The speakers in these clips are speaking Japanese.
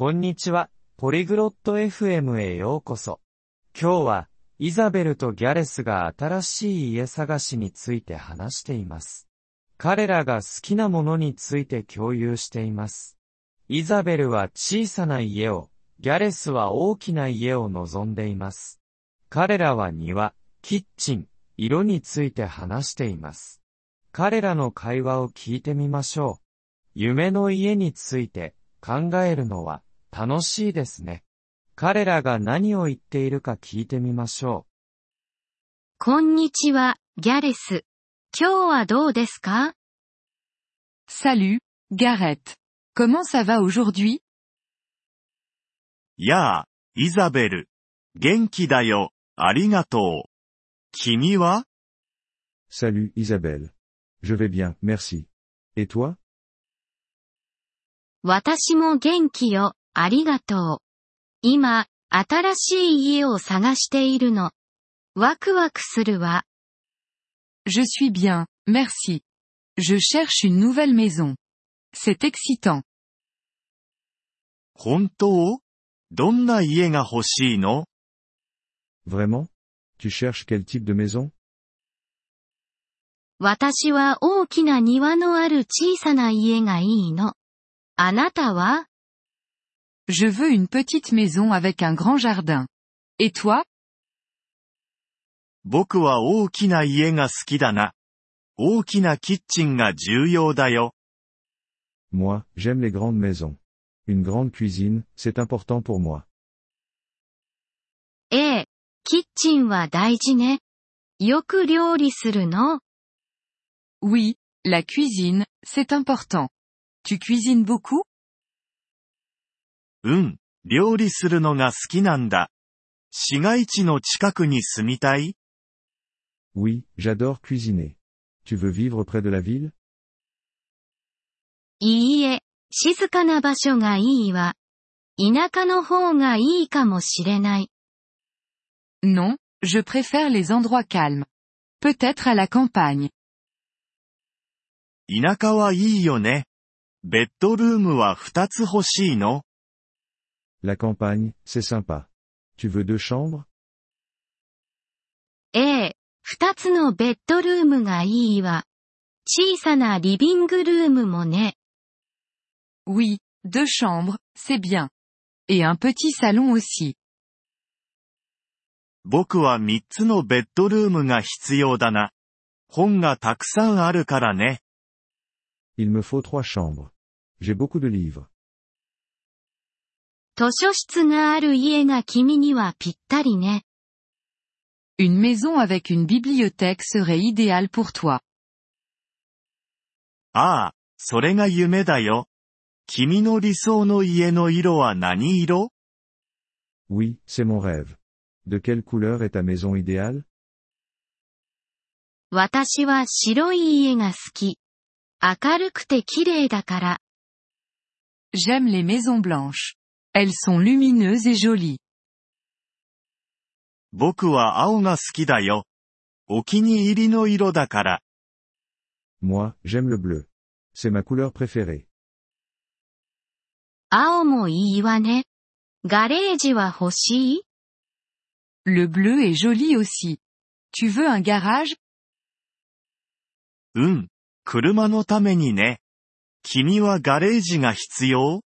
こんにちは、ポリグロット FM へようこそ。今日は、イザベルとギャレスが新しい家探しについて話しています。彼らが好きなものについて共有しています。イザベルは小さな家を、ギャレスは大きな家を望んでいます。彼らは庭、キッチン、色について話しています。彼らの会話を聞いてみましょう。夢の家について考えるのは楽しいですね。彼らが何を言っているか聞いてみましょう。こんにちは、ギャレス。今日はどうですか Salut, Gareth. Comment ça va aujourd'hui? やあ、イザベル。元気だよ、ありがとう。君は Salut Isabelle. Je vais bien, merci. Et toi 私も元気よ、ありがとう。今、新しい家を探しているの。ワクワクするわ。Je suis bien, merci. Je cherche une nouvelle maison. C'est excitant. 本当どんな家が欲しいの Vraiment Tu cherches quel type de maison 私は大きな庭のある小さな家がいいの。あなたは Je veux une petite maison avec un grand jardin. Et toi 僕は大きな家が好きだな。大きなキッチンが重要だよ。Moi, j'aime les grandes maisons. Une grande cuisine, c'est important pour moi. ええ、キッチンは大事ね。よく料理するの Oui, la cuisine, c'est important. Tu cuisines beaucoup? うん、料理するのが好きなんだ。市街地の近くに住みたい Oui, j'adore cuisiner. Tu veux vivre près de la ville? いいえ、静かな場所がいいわ。田舎の方がいいかもしれない。Non, je préfère les endroits calmes. Peut-être à la campagne. 田舎はいいよね。ベッドルームは二つ欲しいの La campagne, c'est sympa. Tu veux deux chambres? ええ、二つのベッドルームがいいわ。小さなリビングルームもね。Oui, deux chambres, c'est bien. Et un petit salon aussi. 僕は三つのベッドルームが必要だな。本がたくさんあるからね。Il me faut trois chambres. J'ai beaucoup de livres. 図書室がある家が君にはぴったりね。Une maison avec une bibliothèque serait idéale pour toi. ああ、それが夢だよ。君の理想の家の色は何色 Oui, c'est mon rêve. De quelle couleur est ta maison idéale 私は白い家が好き。明るくて綺麗だから。J'aime les maisons blanches. Elles sont lumineuses et jolies. 僕は青が好きだよ。お気に入りの色だから。Moi, j'aime le bleu. C'est ma couleur préférée. 青もいいわね。ガレージは欲しい Le bleu est joli aussi. Tu veux un garage うん。車のためにね。君はガレージが必要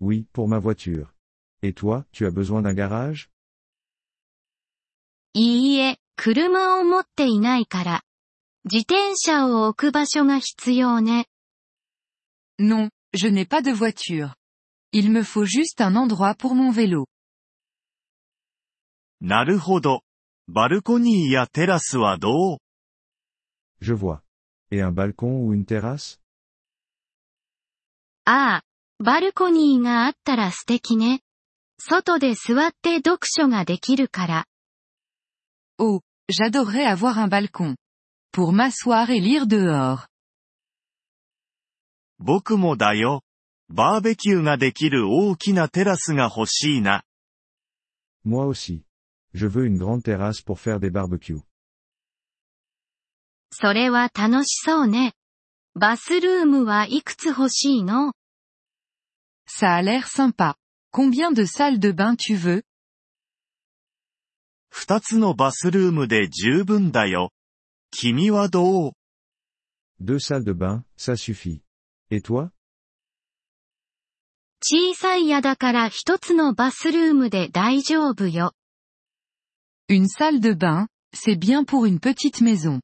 Oui, pour ma voiture. Et toi, tu as besoin d'un garage いいえ、車を持っていないから。自転車を置く場所が必要ね。Non, je n'ai pas de voiture. Il me faut juste un endroit pour mon vélo. なるほど。バルコニーやテラスはどう Je vois. Et un balcon ou une terrasse ああ、 バルコニーがあったら素敵ね。外で座って読書ができるから。Oh, j'adorerais avoir un balcon. Pour m'asseoir et lire dehors. 僕もだよ。バーベキューができる大きなテラスが欲しいな。Moi aussi. Je veux une grande terrasse pour faire des barbecues. それは楽しそうね。バスルームはいくつ欲しいの Ça a l'air sympa. Combien de salles de bain tu veux 二つのバスルームで十分だよ。君はどう Deux salles de bain, ça suffit. Et toi 小さい家だから一つのバスルームで大丈夫よ。Une salle de bain, c'est bien pour une petite maison.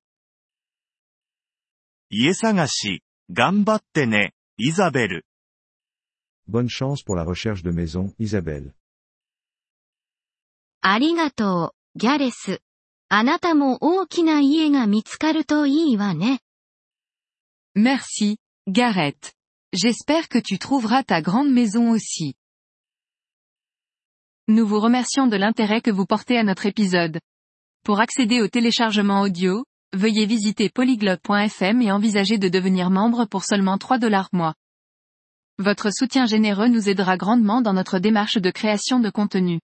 家探し、頑張ってね、イザベル。Bonne chance pour la recherche de maison, Isabelle. ありがとう、ギャレス。あなたも大きな家が見つかるといいわね。 Merci, Gareth. J'espère que tu trouveras ta grande maison aussi. Nous vous remercions de l'intérêt que vous portez à notre épisode. Pour accéder au téléchargement audio, veuillez visiter polyglobe.fm et envisager de devenir membre pour seulement 3 dollars mois. Votre soutien généreux nous aidera grandement dans notre démarche de création de contenu.